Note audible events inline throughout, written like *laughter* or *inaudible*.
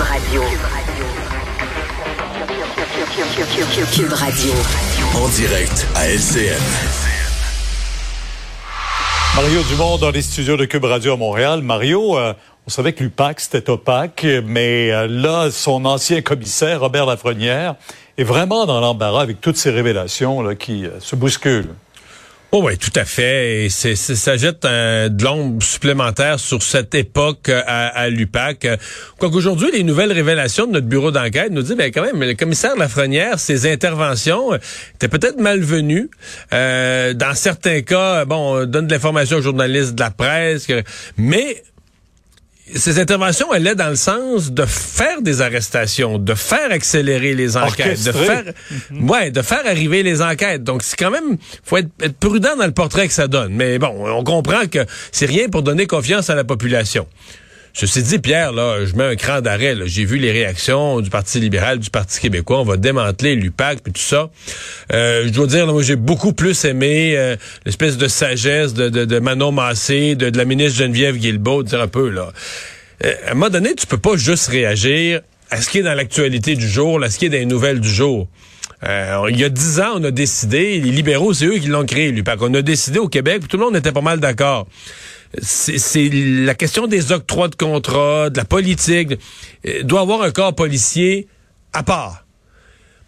Radio. Cube Radio. En direct à LCN. Mario Dumont dans les studios de Cube Radio à Montréal. Mario, euh, on savait que l'UPAC, c'était opaque, mais euh, là, son ancien commissaire, Robert Lafrenière, est vraiment dans l'embarras avec toutes ces révélations là, qui euh, se bousculent. Oh oui, tout à fait. Et c'est, ça jette de l'ombre supplémentaire sur cette époque à, à l'UPAC. Quoique aujourd'hui, les nouvelles révélations de notre bureau d'enquête nous disent, ben quand même, le commissaire Lafrenière, ses interventions étaient peut-être malvenues. Euh, dans certains cas, bon, on donne de l'information aux journalistes de la presse, mais ces interventions allaient dans le sens de faire des arrestations, de faire accélérer les enquêtes, de faire, mhm. ouais, de faire arriver les enquêtes. Donc c'est quand même, faut être, être, prudent dans le portrait que ça donne. Mais bon, on comprend que c'est rien pour donner confiance à la population. Ceci dit, Pierre, là, je mets un cran d'arrêt. J'ai vu les réactions du Parti libéral, du Parti québécois. On va démanteler l'UPAC et tout ça. Euh, je dois dire, là, moi, j'ai beaucoup plus aimé euh, l'espèce de sagesse de, Manon Massé, de, de, la ministre Geneviève Guilbeault, dire un peu, là. Euh, à un moment donné, tu peux pas juste réagir à ce qui est dans l'actualité du jour, à ce qui est dans les nouvelles du jour. Euh, il y a dix ans, on a décidé, les libéraux, c'est eux qui l'ont créé, l'UPAC. On a décidé au Québec, tout le monde était pas mal d'accord c'est la question des octrois de contrat, de la politique, euh, doit avoir un corps policier à part.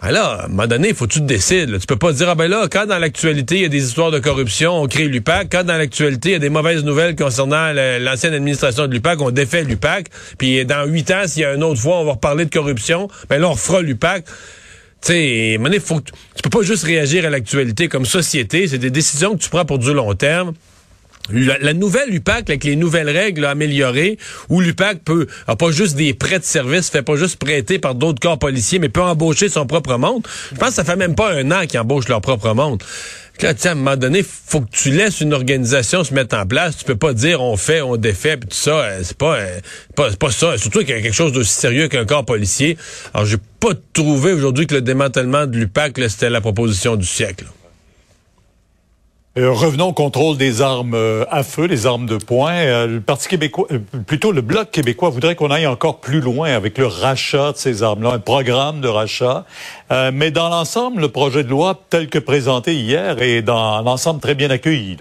Ben là, à un moment donné, il faut que tu te décides. Tu peux pas dire, ah ben là, quand dans l'actualité, il y a des histoires de corruption, on crée l'UPAC. Quand dans l'actualité, il y a des mauvaises nouvelles concernant l'ancienne administration de l'UPAC, on défait l'UPAC. Puis dans huit ans, s'il y a une autre fois, on va reparler de corruption, ben là, on refera l'UPAC. Tu sais, faut que tu peux pas juste réagir à l'actualité comme société. C'est des décisions que tu prends pour du long terme. La, nouvelle UPAC, avec les nouvelles règles améliorées, où l'UPAC peut, a pas juste des prêts de service, fait pas juste prêter par d'autres corps policiers, mais peut embaucher son propre monde. Je pense que ça fait même pas un an qu'ils embauchent leur propre monde. Là, à un moment donné, faut que tu laisses une organisation se mettre en place. Tu peux pas dire on fait, on défait, puis tout ça. Euh, c'est pas, euh, pas, pas ça. Surtout qu'il y a quelque chose d'aussi sérieux qu'un corps policier. Alors, j'ai pas trouvé aujourd'hui que le démantèlement de l'UPAC, c'était la proposition du siècle. Euh, revenons au contrôle des armes euh, à feu, les armes de poing. Euh, le Parti québécois, plutôt le Bloc québécois voudrait qu'on aille encore plus loin avec le rachat de ces armes-là, un programme de rachat. mais dans l'ensemble, le projet de loi tel que présenté hier est dans l'ensemble très bien accueilli.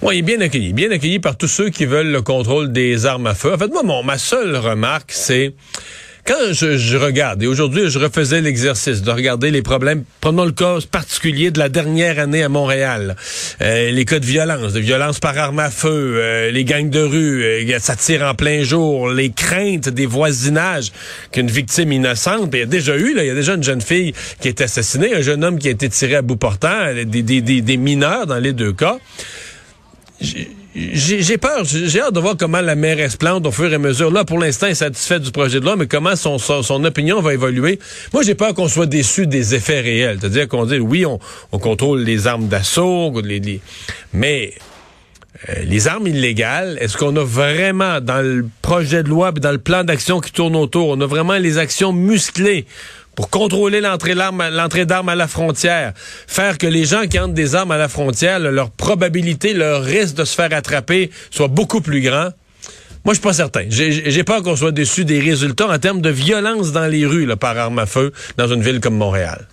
Oui, il est bien accueilli, bien accueilli par tous ceux qui veulent le contrôle des armes à feu. En fait, moi, mon, ma seule remarque, c'est quand je, je, regarde, et aujourd'hui, je refaisais l'exercice de regarder les problèmes, prenons le cas particulier de la dernière année à Montréal, euh, les cas de violence, de violence par arme à feu, euh, les gangs de rue, euh, ça tire en plein jour, les craintes des voisinages qu'une victime innocente, il y a déjà eu, il y a déjà une jeune fille qui est assassinée, un jeune homme qui a été tiré à bout portant, des, des, des, des mineurs dans les deux cas j'ai peur, j'ai hâte de voir comment la mairesse plante au fur et à mesure. Là, pour l'instant, est satisfait du projet de loi, mais comment son, son, opinion va évoluer? Moi, j'ai peur qu'on soit déçu des effets réels. C'est-à-dire qu'on dit, oui, on, on, contrôle les armes d'assaut, mais euh, les armes illégales, est-ce qu'on a vraiment, dans le projet de loi, dans le plan d'action qui tourne autour, on a vraiment les actions musclées pour contrôler l'entrée d'armes à la frontière, faire que les gens qui entrent des armes à la frontière, leur probabilité, leur risque de se faire attraper soit beaucoup plus grand. Moi, je suis pas certain. J'ai peur qu'on soit déçu des résultats en termes de violence dans les rues par arme à feu dans une ville comme Montréal.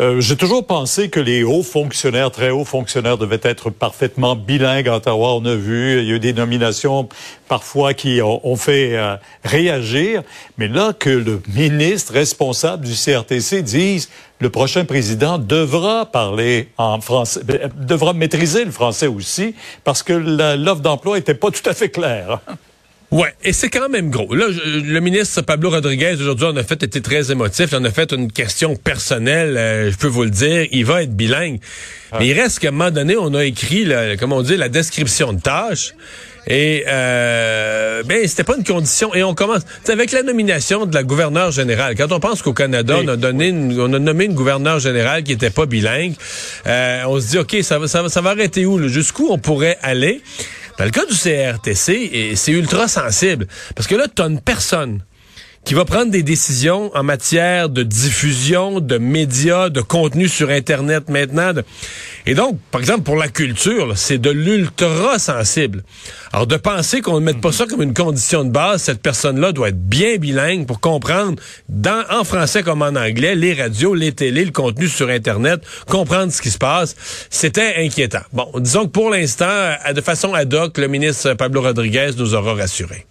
Euh, J'ai toujours pensé que les hauts fonctionnaires, très hauts fonctionnaires, devaient être parfaitement bilingues. À Ottawa, on a vu, il y a eu des nominations parfois qui ont, fait euh, réagir. Mais là, que le ministre responsable du CRTC dise le prochain président devra parler en français, ben, devra maîtriser le français aussi, parce que l'offre d'emploi était pas tout à fait claire. Ouais, et c'est quand même gros. Là, le ministre Pablo Rodriguez, aujourd'hui, en a fait été très émotif. Il en a fait une question personnelle, euh, je peux vous le dire. Il va être bilingue. Ah. Mais il reste qu'à un moment donné, on a écrit, comme on dit, la description de tâche. Et euh, ben c'était pas une condition. Et on commence avec la nomination de la gouverneure générale. Quand on pense qu'au Canada, on a donné, on a nommé une gouverneure générale qui était pas bilingue, euh, on se dit ok, ça va, ça va, ça va arrêter où Jusqu'où on pourrait aller? Dans le cas du CRTC, c'est ultra sensible. Parce que là, tu une personne qui va prendre des décisions en matière de diffusion, de médias, de contenu sur Internet maintenant. Et donc, par exemple, pour la culture, c'est de l'ultra sensible. Alors, de penser qu'on ne mette pas ça comme une condition de base, cette personne-là doit être bien bilingue pour comprendre, en français comme en anglais, les radios, les télés, le contenu sur Internet, comprendre ce qui se passe. C'était inquiétant. Bon, disons que pour l'instant, de façon ad hoc, le ministre Pablo Rodriguez nous aura rassurés.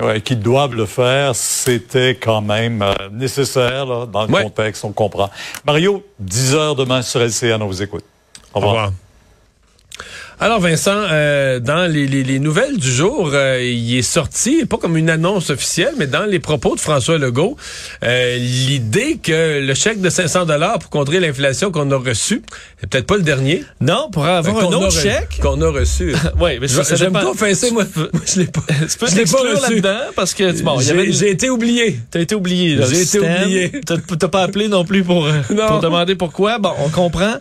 Ouais, qu'ils doivent le faire, c'était quand même euh, nécessaire là, dans le contexte, on comprend. Mario, 10 heures demain sur LCN, on vous écoute. Au revoir. Au revoir. Alors Vincent, euh, dans les, les, les, nouvelles du jour, euh, il est sorti, pas comme une annonce officielle, mais dans les propos de François Legault, euh, l'idée que le chèque de 500 dollars pour contrer l'inflation qu'on a reçu, c'est peut-être pas le dernier. Non, pour avoir un autre chèque? qu'on a reçu. *laughs* oui, mais ça, j'aime pas offenser moi. *laughs* je l'ai pas. *laughs* Tu peux je l'ai pas là-dedans parce que bon, j'ai été oublié. T'as été oublié. J'ai été oublié. T'as pas appelé non plus pour pour demander pourquoi. Bon, on comprend.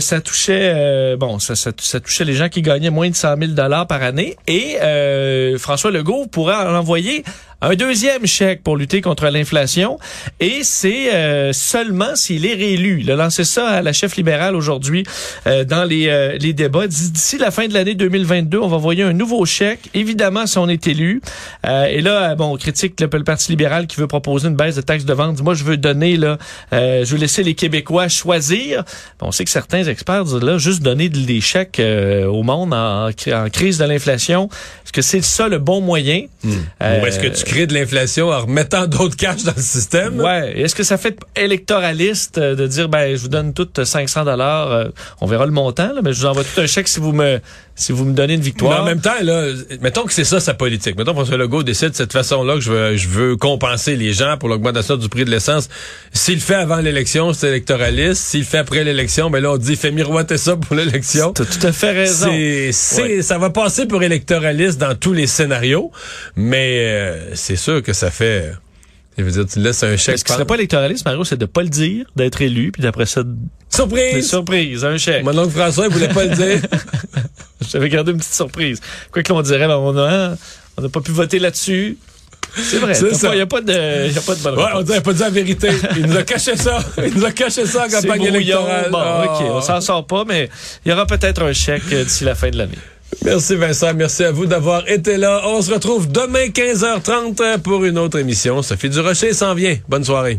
ça touchait bon, ça, ça, ça touchait les gens qui gagnaient moins de 100 000 dollars par année. Et euh, François Legault pourrait en envoyer un deuxième chèque pour lutter contre l'inflation et c'est euh, seulement s'il est réélu. Il a lancé ça à la chef libérale aujourd'hui euh, dans les, euh, les débats. D'ici la fin de l'année 2022, on va envoyer un nouveau chèque, évidemment si on est élu. et là, bon, on critique le, Parti libéral qui veut proposer une baisse de taxes de vente. Moi, je veux donner, là, je veux laisser les Québécois choisir. on sait que certains experts disent là, juste donner des chèques au monde en, en crise de l'inflation. Est-ce que c'est ça le bon moyen? Hmm. Ou est-ce que tu de l'inflation en remettant d'autres cash dans le système. Ouais. Est-ce que ça fait électoraliste euh, de dire ben je vous donne tout 500 dollars, euh, on verra le montant, là, mais je vous envoie tout un chèque si vous me si vous me donnez une victoire. Mais en même temps, là, mettons que c'est ça sa politique. Mettons François Legault décide de cette façon-là que je veux, je veux compenser les gens pour l'augmentation du prix de l'essence. S'il le fait avant l'élection, c'est électoraliste. S'il le fait après l'élection, ben là, on dit fait miroiter ça pour l'élection. T'as tout à fait raison. C'est, ça va passer pour électoraliste dans tous les scénarios, mais euh, c'est sûr que ça fait... Je veux dire, tu laisses un chèque. Ce qui serait pas électoraliste, Mario, c'est de pas le dire, d'être élu, puis d'après ça... Surprise! Surprise, un chèque. Mon oncle François, il voulait pas le dire. *laughs* J'avais gardé une petite surprise. Quoi que l'on dirait, ben, on n'a on pas pu voter là-dessus. C'est vrai. Il n'y a, pas de, y a pas de bonne ouais, on n'a pas dit la vérité. Il nous a caché ça. *laughs* Il nous a caché ça en campagne électorale. Bon, OK. On s'en sort pas, mais il y aura peut-être un chèque d'ici la fin de l'année. Merci Vincent, merci à vous d'avoir été là. On se retrouve demain 15h30 pour une autre émission. Sophie Durocher s'en vient. Bonne soirée.